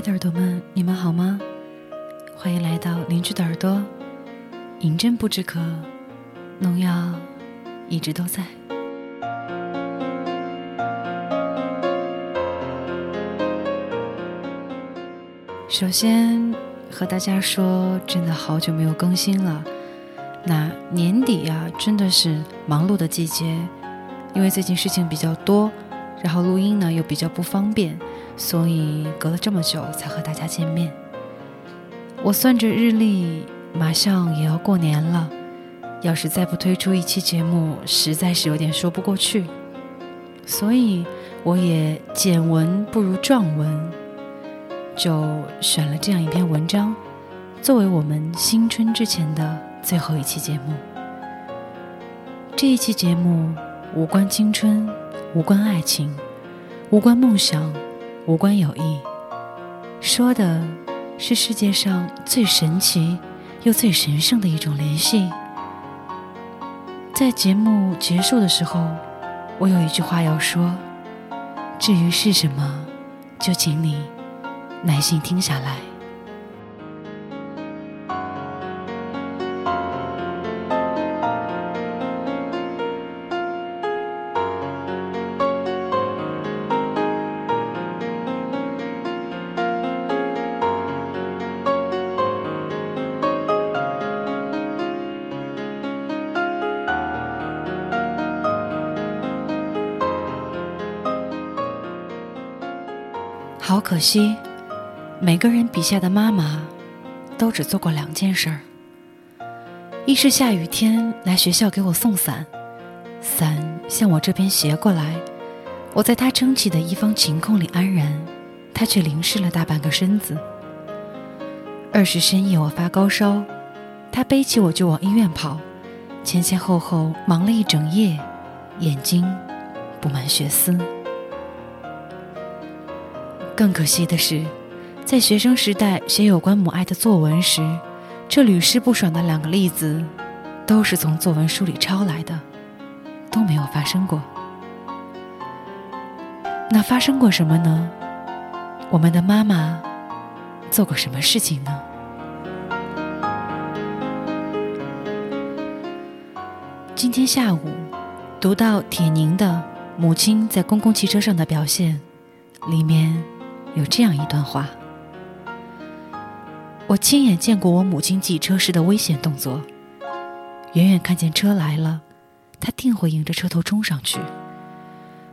爱的耳朵们，你们好吗？欢迎来到邻居的耳朵。银针不知渴，农药一直都在。首先和大家说，真的好久没有更新了。那年底呀，真的是忙碌的季节，因为最近事情比较多，然后录音呢又比较不方便，所以隔了这么久才和大家见面。我算着日历，马上也要过年了，要是再不推出一期节目，实在是有点说不过去。所以我也简文不如壮文，就选了这样一篇文章，作为我们新春之前的。最后一期节目，这一期节目无关青春，无关爱情，无关梦想，无关友谊，说的是世界上最神奇又最神圣的一种联系。在节目结束的时候，我有一句话要说，至于是什么，就请你耐心听下来。好可惜，每个人笔下的妈妈，都只做过两件事儿：一是下雨天来学校给我送伞，伞向我这边斜过来，我在她撑起的一方晴空里安然，她却淋湿了大半个身子；二是深夜我发高烧，她背起我就往医院跑，前前后后忙了一整夜，眼睛布满血丝。更可惜的是，在学生时代写有关母爱的作文时，这屡试不爽的两个例子，都是从作文书里抄来的，都没有发生过。那发生过什么呢？我们的妈妈做过什么事情呢？今天下午读到铁凝的母亲在公共汽车上的表现，里面。有这样一段话：我亲眼见过我母亲挤车时的危险动作。远远看见车来了，她定会迎着车头冲上去。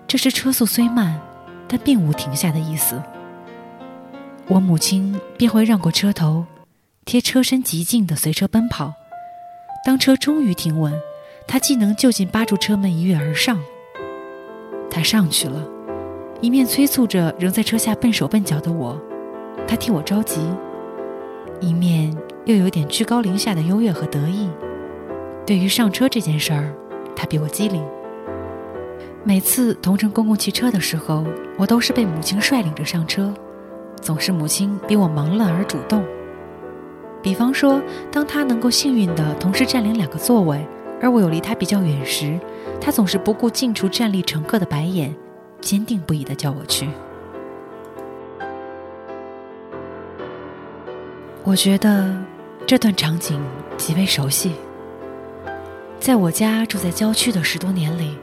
这时车速虽慢，但并无停下的意思。我母亲便会让过车头，贴车身极近的随车奔跑。当车终于停稳，她既能就近扒住车门一跃而上。她上去了。一面催促着仍在车下笨手笨脚的我，他替我着急；一面又有点居高临下的优越和得意。对于上车这件事儿，他比我机灵。每次同乘公共汽车的时候，我都是被母亲率领着上车，总是母亲比我忙乱而主动。比方说，当他能够幸运地同时占领两个座位，而我又离他比较远时，他总是不顾近处站立乘客的白眼。坚定不移的叫我去。我觉得这段场景极为熟悉。在我家住在郊区的十多年里，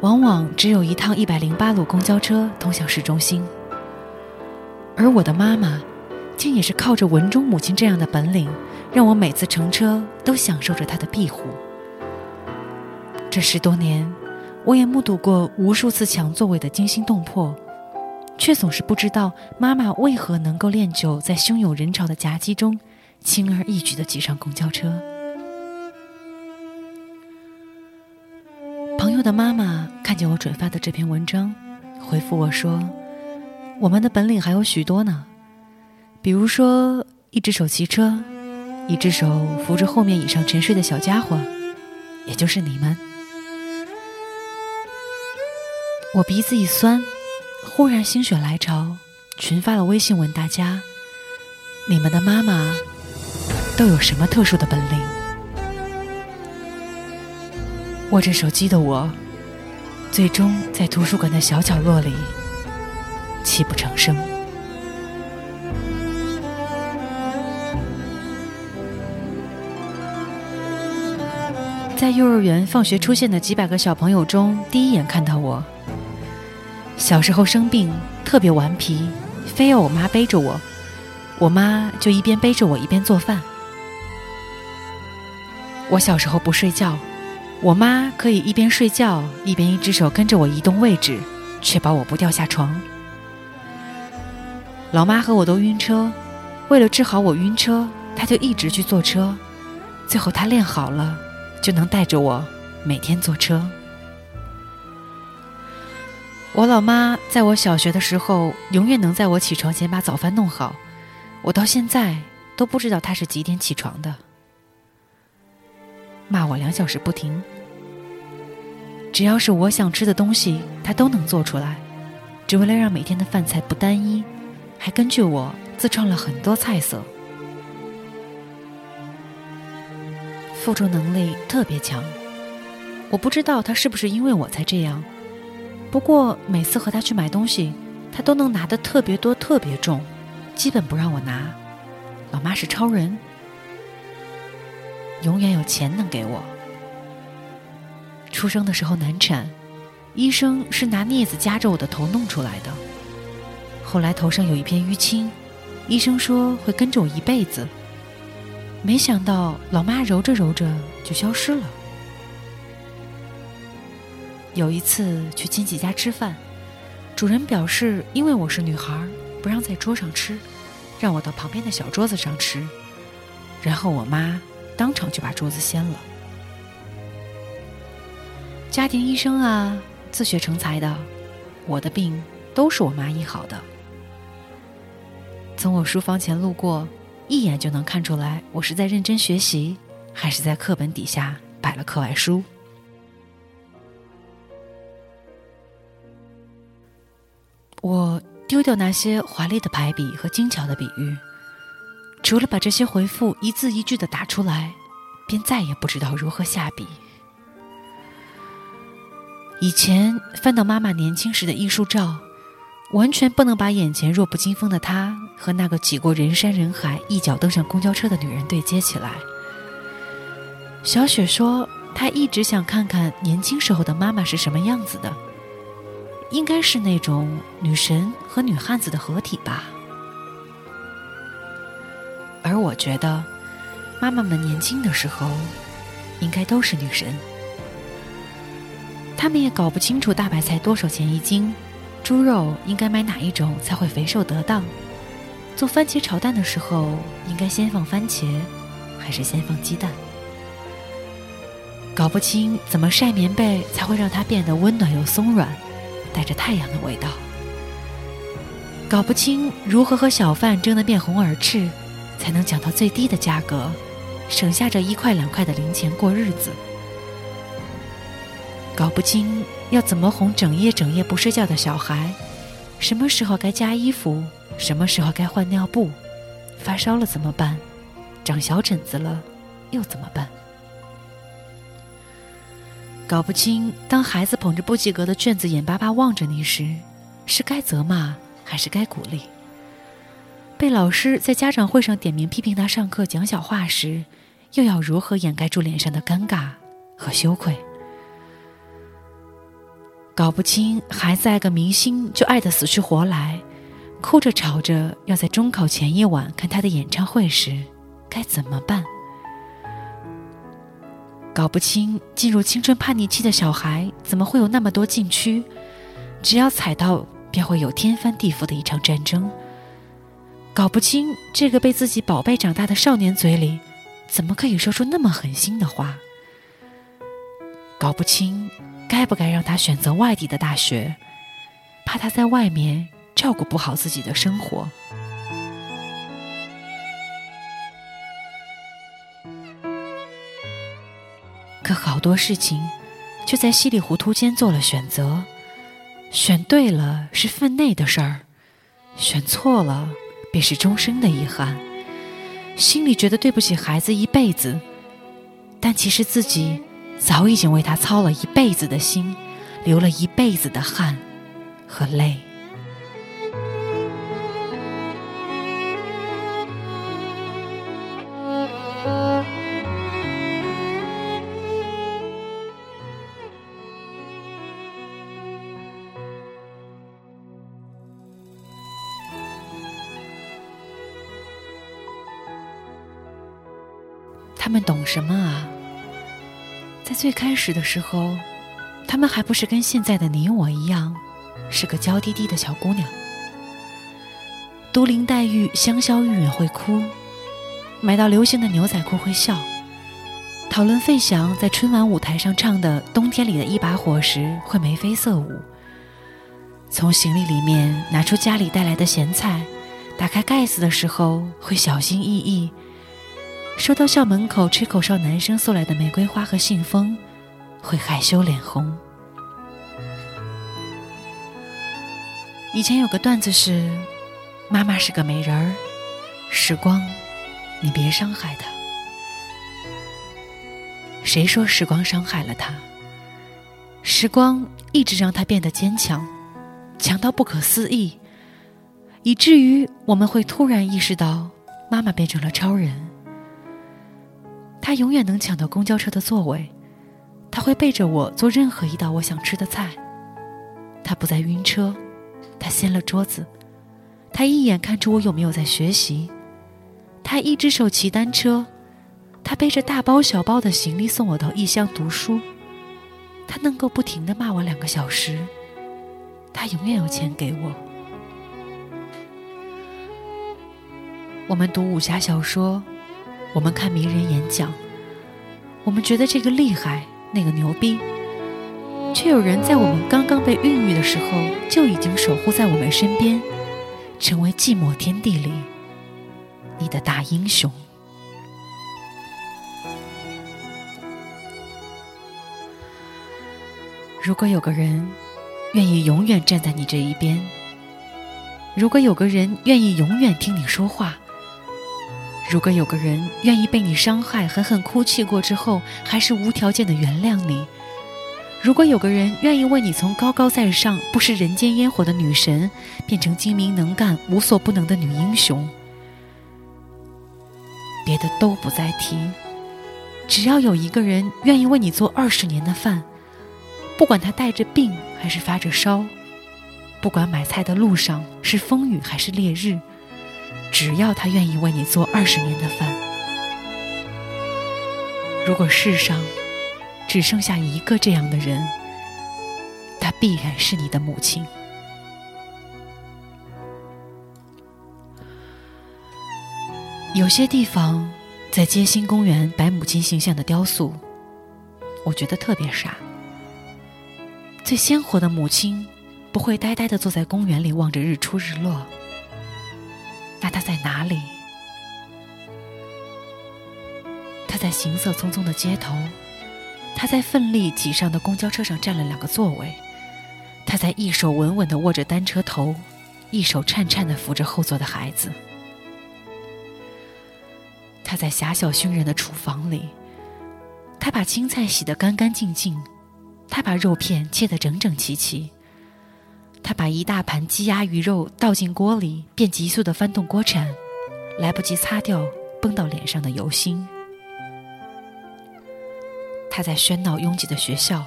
往往只有一趟一百零八路公交车通向市中心，而我的妈妈，竟也是靠着文中母亲这样的本领，让我每次乘车都享受着她的庇护。这十多年。我也目睹过无数次抢座位的惊心动魄，却总是不知道妈妈为何能够练就在汹涌人潮的夹击中，轻而易举地挤上公交车。朋友的妈妈看见我转发的这篇文章，回复我说：“我们的本领还有许多呢，比如说一只手骑车，一只手扶着后面椅上沉睡的小家伙，也就是你们。”我鼻子一酸忽然心血来潮群发了微信问大家你们的妈妈都有什么特殊的本领？握着手机的我最终在图书馆的小角落里泣不成声。在幼儿园放学出现的几百个小朋友中第一眼看到我小时候生病特别顽皮，非要我妈背着我，我妈就一边背着我一边做饭。我小时候不睡觉，我妈可以一边睡觉一边一只手跟着我移动位置，确保我不掉下床。老妈和我都晕车，为了治好我晕车，她就一直去坐车，最后她练好了。就能带着我每天坐车。我老妈在我小学的时候，永远能在我起床前把早饭弄好。我到现在都不知道她是几点起床的。骂我两小时不停。只要是我想吃的东西，她都能做出来，只为了让每天的饭菜不单一，还根据我自创了很多菜色。付出能力特别强，我不知道他是不是因为我才这样。不过每次和他去买东西，他都能拿的特别多、特别重，基本不让我拿。老妈是超人，永远有钱能给我。出生的时候难产，医生是拿镊子夹着我的头弄出来的。后来头上有一片淤青，医生说会跟着我一辈子。没想到，老妈揉着揉着就消失了。有一次去亲戚家吃饭，主人表示因为我是女孩，不让在桌上吃，让我到旁边的小桌子上吃。然后我妈当场就把桌子掀了。家庭医生啊，自学成才的，我的病都是我妈医好的。从我书房前路过。一眼就能看出来，我是在认真学习，还是在课本底下摆了课外书。我丢掉那些华丽的排比和精巧的比喻，除了把这些回复一字一句的打出来，便再也不知道如何下笔。以前翻到妈妈年轻时的艺术照。完全不能把眼前弱不禁风的她和那个挤过人山人海、一脚登上公交车的女人对接起来。小雪说：“她一直想看看年轻时候的妈妈是什么样子的，应该是那种女神和女汉子的合体吧。”而我觉得，妈妈们年轻的时候，应该都是女神。她们也搞不清楚大白菜多少钱一斤。猪肉应该买哪一种才会肥瘦得当？做番茄炒蛋的时候，应该先放番茄，还是先放鸡蛋？搞不清怎么晒棉被才会让它变得温暖又松软，带着太阳的味道。搞不清如何和小贩争得面红耳赤，才能讲到最低的价格，省下这一块两块的零钱过日子。搞不清要怎么哄整夜整夜不睡觉的小孩，什么时候该加衣服，什么时候该换尿布，发烧了怎么办？长小疹子了又怎么办？搞不清当孩子捧着不及格的卷子眼巴巴望着你时，是该责骂还是该鼓励？被老师在家长会上点名批评他上课讲小话时，又要如何掩盖住脸上的尴尬和羞愧？搞不清孩子爱个明星就爱得死去活来，哭着吵着要在中考前一晚看他的演唱会时，该怎么办？搞不清进入青春叛逆期的小孩怎么会有那么多禁区，只要踩到便会有天翻地覆的一场战争。搞不清这个被自己宝贝长大的少年嘴里，怎么可以说出那么狠心的话？搞不清。该不该让他选择外地的大学？怕他在外面照顾不好自己的生活。可好多事情，就在稀里糊涂间做了选择。选对了是分内的事儿，选错了便是终生的遗憾。心里觉得对不起孩子一辈子，但其实自己。早已经为他操了一辈子的心，流了一辈子的汗和泪。他们懂什么啊？在最开始的时候，他们还不是跟现在的你我一样，是个娇滴滴的小姑娘。都林黛玉、香消玉殒会哭，买到流行的牛仔裤会笑，讨论费翔在春晚舞台上唱的《冬天里的一把火》时会眉飞色舞。从行李里面拿出家里带来的咸菜，打开盖子的时候会小心翼翼。收到校门口吹口哨男生送来的玫瑰花和信封，会害羞脸红。以前有个段子是。妈妈是个美人儿，时光，你别伤害她。谁说时光伤害了她？时光一直让她变得坚强，强到不可思议，以至于我们会突然意识到，妈妈变成了超人。他永远能抢到公交车的座位，他会背着我做任何一道我想吃的菜。他不再晕车，他掀了桌子。他一眼看出我有没有在学习，他一只手骑单车，他背着大包小包的行李送我到异乡读书，他能够不停的骂我两个小时，他永远有钱给我。我们读武侠小说，我们看名人演讲，我们觉得这个厉害，那个牛逼，却有人在我们刚刚被孕育的时候就已经守护在我们身边。成为寂寞天地里你的大英雄。如果有个人愿意永远站在你这一边，如果有个人愿意永远听你说话，如果有个人愿意被你伤害、狠狠哭泣过之后，还是无条件的原谅你。如果有个人愿意为你从高高在上、不食人间烟火的女神，变成精明能干、无所不能的女英雄，别的都不再提，只要有一个人愿意为你做二十年的饭，不管他带着病还是发着烧，不管买菜的路上是风雨还是烈日，只要他愿意为你做二十年的饭，如果世上……只剩下一个这样的人，她必然是你的母亲。有些地方在街心公园摆母亲形象的雕塑，我觉得特别傻。最鲜活的母亲不会呆呆的坐在公园里望着日出日落，那他在哪里？他在行色匆匆的街头。他在奋力挤上的公交车上占了两个座位，他在一手稳稳地握着单车头，一手颤颤地扶着后座的孩子。他在狭小熏人的厨房里，他把青菜洗得干干净净，他把肉片切得整整齐齐，他把一大盘鸡鸭鱼肉倒进锅里，便急速地翻动锅铲，来不及擦掉崩到脸上的油星。他在喧闹拥挤的学校，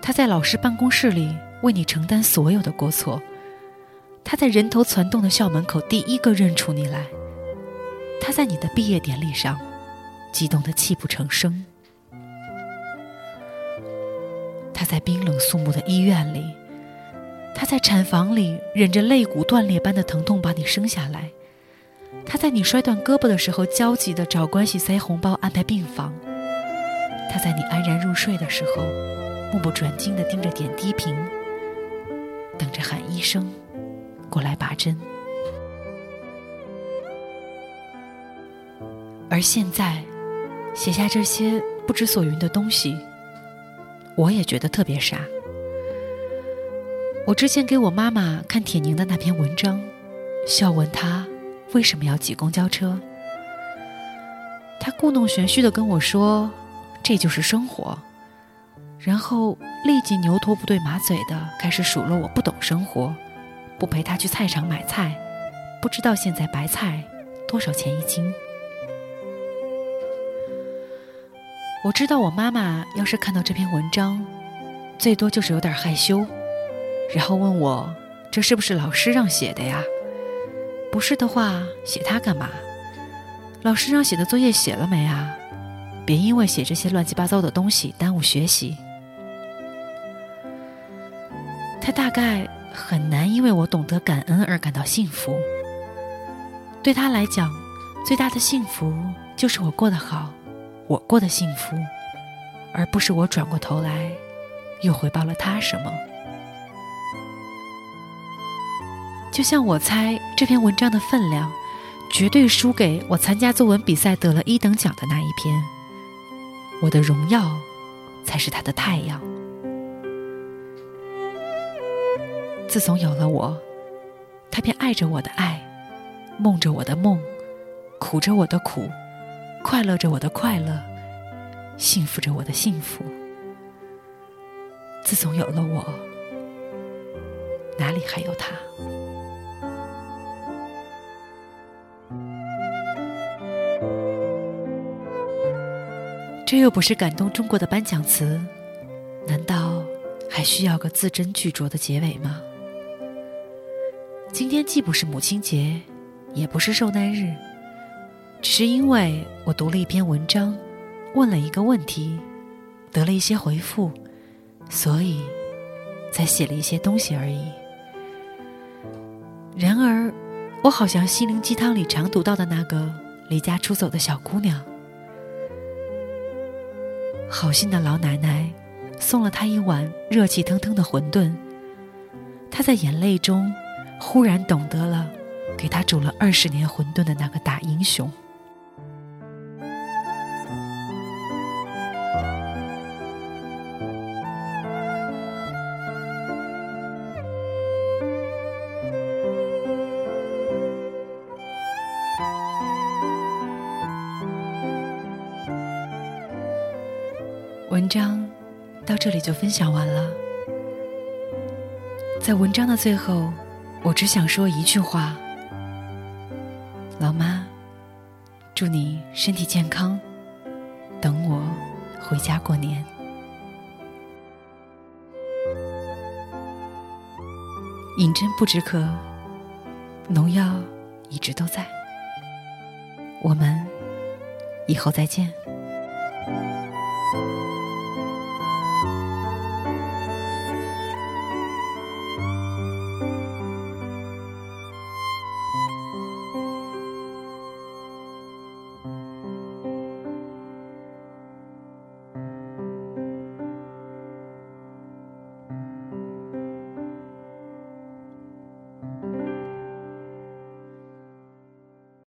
他在老师办公室里为你承担所有的过错，他在人头攒动的校门口第一个认出你来，他在你的毕业典礼上激动得泣不成声，他在冰冷肃穆的医院里，他在产房里忍着肋骨断裂般的疼痛把你生下来，他在你摔断胳膊的时候焦急地找关系塞红包安排病房。他在你安然入睡的时候，目不转睛地盯着点滴瓶，等着喊医生过来拔针。而现在，写下这些不知所云的东西，我也觉得特别傻。我之前给我妈妈看铁凝的那篇文章，笑问她为什么要挤公交车，她故弄玄虚的跟我说。这就是生活，然后立即牛头不对马嘴的开始数落我不懂生活，不陪她去菜场买菜，不知道现在白菜多少钱一斤。我知道我妈妈要是看到这篇文章，最多就是有点害羞，然后问我这是不是老师让写的呀？不是的话，写它干嘛？老师让写的作业写了没啊？别因为写这些乱七八糟的东西耽误学习。他大概很难因为我懂得感恩而感到幸福。对他来讲，最大的幸福就是我过得好，我过得幸福，而不是我转过头来又回报了他什么。就像我猜这篇文章的分量，绝对输给我参加作文比赛得了一等奖的那一篇。我的荣耀，才是他的太阳。自从有了我，他便爱着我的爱，梦着我的梦，苦着我的苦，快乐着我的快乐，幸福着我的幸福。自从有了我，哪里还有他？这又不是感动中国的颁奖词，难道还需要个字斟句酌的结尾吗？今天既不是母亲节，也不是受难日，只是因为我读了一篇文章，问了一个问题，得了一些回复，所以才写了一些东西而已。然而，我好像心灵鸡汤里常读到的那个离家出走的小姑娘。好心的老奶奶送了他一碗热气腾腾的馄饨，他在眼泪中忽然懂得了给他煮了二十年馄饨的那个大英雄。文章到这里就分享完了。在文章的最后，我只想说一句话：老妈，祝你身体健康，等我回家过年。饮鸩不止渴，农药一直都在。我们以后再见。